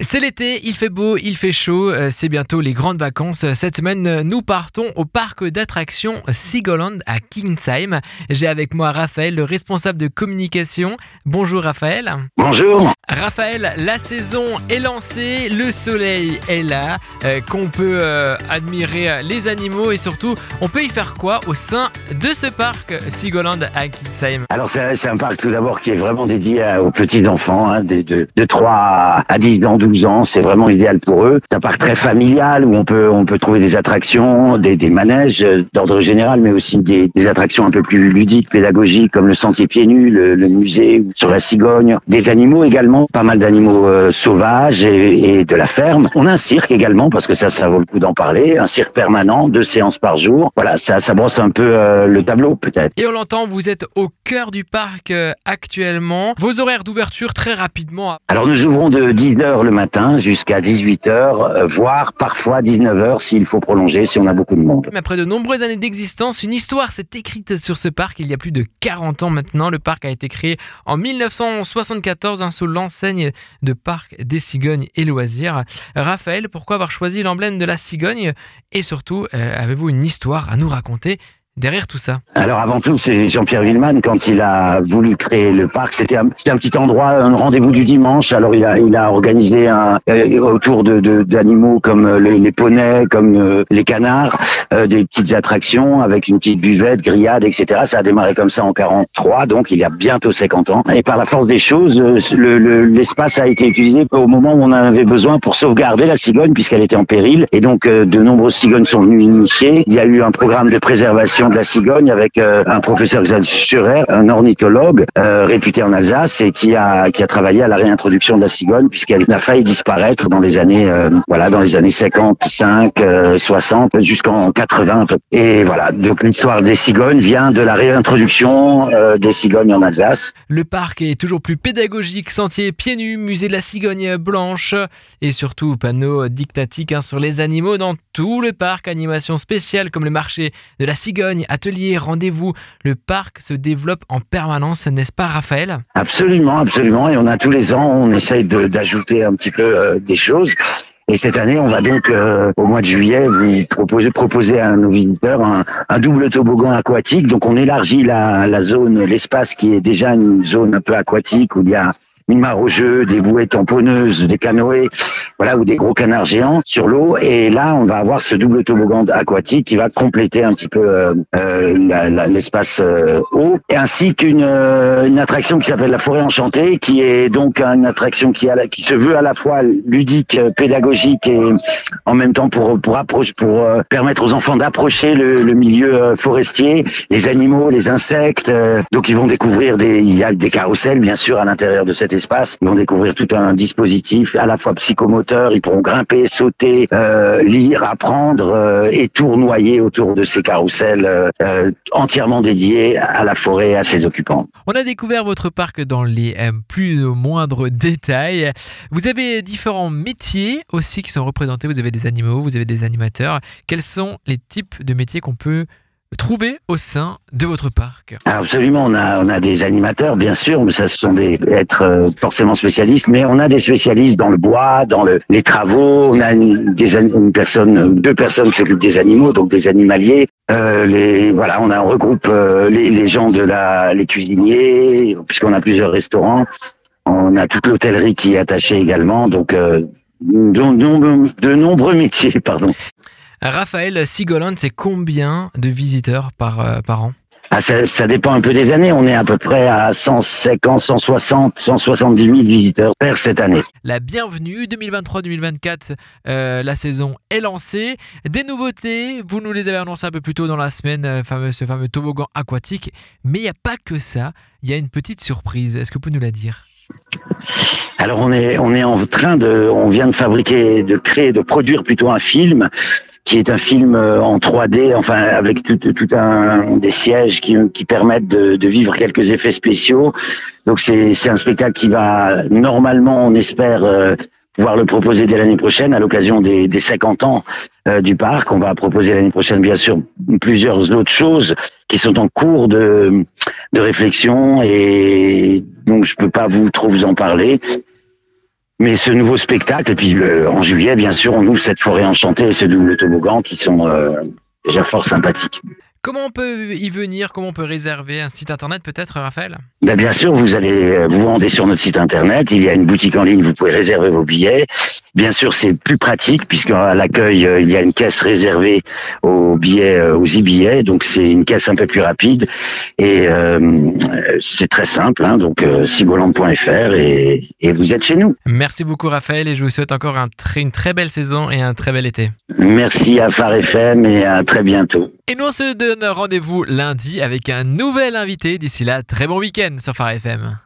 C'est l'été, il fait beau, il fait chaud, euh, c'est bientôt les grandes vacances. Cette semaine, nous partons au parc d'attractions Seagoland à Kingsheim. J'ai avec moi Raphaël, le responsable de communication. Bonjour Raphaël. Bonjour. Raphaël, la saison est lancée, le soleil est là, euh, qu'on peut euh, admirer les animaux et surtout, on peut y faire quoi au sein de ce parc Seagoland à Kingsheim Alors c'est un parc tout d'abord qui est vraiment dédié aux petits enfants, hein, de, de 3 à 10 ans, 12 ans, c'est vraiment idéal pour eux. C'est un parc très familial où on peut on peut trouver des attractions, des, des manèges euh, d'ordre général, mais aussi des, des, attractions un peu plus ludiques, pédagogiques, comme le sentier pieds nus, le, le musée sur la cigogne, des animaux également, pas mal d'animaux euh, sauvages et, et, de la ferme. On a un cirque également parce que ça ça vaut le coup d'en parler, un cirque permanent, deux séances par jour. Voilà, ça ça brosse un peu euh, le tableau peut-être. Et on l'entend, vous êtes au cœur du parc actuellement. Vos horaires d'ouverture très rapidement. Alors nous ouvrons de 10h le matin jusqu'à 18h, euh, voire parfois 19h s'il faut prolonger, si on a beaucoup de monde. Après de nombreuses années d'existence, une histoire s'est écrite sur ce parc il y a plus de 40 ans maintenant. Le parc a été créé en 1974 hein, sous l'enseigne de Parc des Cigognes et Loisirs. Raphaël, pourquoi avoir choisi l'emblème de la cigogne? Et surtout, euh, avez-vous une histoire à nous raconter derrière tout ça Alors avant tout, c'est Jean-Pierre Villeman quand il a voulu créer le parc. C'était un, un, petit endroit, un rendez-vous du dimanche. Alors il a, il a organisé un, euh, autour de d'animaux comme euh, les, poneys, comme euh, les canards, des petites attractions avec une petite buvette, grillade, etc. Ça a démarré comme ça en 43, donc il y a bientôt 50 ans. Et par la force des choses, l'espace le, a été utilisé au moment où on en avait besoin pour sauvegarder la cigogne puisqu'elle était en péril. Et donc de nombreuses cigognes sont venues initier. Il y a eu un programme de préservation de la cigogne avec euh, un professeur Xavier Schurer, un ornithologue euh, réputé en Alsace et qui a qui a travaillé à la réintroduction de la cigogne puisqu'elle a failli disparaître dans les années euh, voilà dans les années 55, 60 jusqu'en 80 et voilà donc l'histoire des cigognes vient de la réintroduction des cigognes en Alsace. Le parc est toujours plus pédagogique, sentier pieds nus, musée de la cigogne blanche et surtout panneaux dictatiques hein, sur les animaux dans tout le parc, animation spéciale comme le marché de la cigogne ateliers, rendez-vous. Le parc se développe en permanence, n'est-ce pas Raphaël? Absolument, absolument. Et on a tous les ans, on essaye d'ajouter un petit peu euh, des choses. Et cette année, on va donc euh, au mois de juillet vous proposer, à nos visiteurs un, double toboggan aquatique. Donc on élargit la, la zone, l'espace qui est déjà une zone un peu aquatique où il y a une mare au jeu, des bouées tamponneuses, des canoës, voilà, ou des gros canards géants sur l'eau. Et là, on va avoir ce double toboggan aquatique qui va compléter un petit peu euh, euh l'espace euh, eau, ainsi qu'une une attraction qui s'appelle la forêt enchantée, qui est donc une attraction qui, se veut à la fois ludique, pédagogique et en même temps pour pour approcher, pour permettre aux enfants d'approcher le, milieu forestier, les animaux, les insectes. donc ils vont découvrir des il y a des carrousels bien sûr à l'intérieur de cette espace. Ils vont découvrir tout un dispositif à la fois psychomoteur. Ils pourront grimper, sauter, euh, lire, apprendre euh, et tournoyer autour de ces carousels euh, entièrement dédiés à la forêt et à ses occupants. On a découvert votre parc dans les plus moindres détails. Vous avez différents métiers aussi qui sont représentés. Vous avez des animaux, vous avez des animateurs. Quels sont les types de métiers qu'on peut trouver au sein de votre parc Absolument, on a, on a des animateurs, bien sûr, mais ça ce sont des être euh, forcément spécialistes, mais on a des spécialistes dans le bois, dans le, les travaux. On a une, des, une personne, deux personnes qui s'occupent des animaux, donc des animaliers. Euh, les, voilà, on a on regroupe euh, les, les, gens de la, les cuisiniers, puisqu'on a plusieurs restaurants. On a toute l'hôtellerie qui est attachée également, donc euh, de, de nombreux métiers, pardon. Raphaël Sigoland, c'est combien de visiteurs par, euh, par an? Ah, ça, ça, dépend un peu des années. On est à peu près à 150, 160, 170 000 visiteurs per cette année. La bienvenue 2023-2024, euh, la saison est lancée. Des nouveautés, vous nous les avez annoncées un peu plus tôt dans la semaine, euh, fameux, ce fameux toboggan aquatique. Mais il n'y a pas que ça. Il y a une petite surprise. Est-ce que vous pouvez nous la dire? Alors on est on est en train de on vient de fabriquer de créer de produire plutôt un film qui est un film euh, en 3D, enfin avec tout, tout un des sièges qui, qui permettent de, de, vivre quelques effets spéciaux. Donc c'est un spectacle qui va normalement, on espère euh, pouvoir le proposer dès l'année prochaine à l'occasion des, des 50 ans euh, du parc. On va proposer l'année prochaine bien sûr plusieurs autres choses qui sont en cours de de réflexion et donc je peux pas vous trop vous en parler. Mais ce nouveau spectacle, et puis en juillet, bien sûr, on ouvre cette forêt enchantée et ce double toboggan qui sont déjà fort sympathiques. Comment on peut y venir? Comment on peut réserver un site internet peut-être, Raphaël? Ben Bien sûr, vous allez vous rendez sur notre site internet. Il y a une boutique en ligne, vous pouvez réserver vos billets. Bien sûr, c'est plus pratique puisqu'à l'accueil, euh, il y a une caisse réservée aux billets, euh, aux e-billets. Donc c'est une caisse un peu plus rapide et euh, c'est très simple. Hein, donc euh, et, et, vous êtes chez nous. Merci beaucoup, Raphaël, et je vous souhaite encore un une très belle saison et un très bel été. Merci à Phare FM et à très bientôt. Et nous, on se donne rendez-vous lundi avec un nouvel invité. D'ici là, très bon week-end sur Phare FM.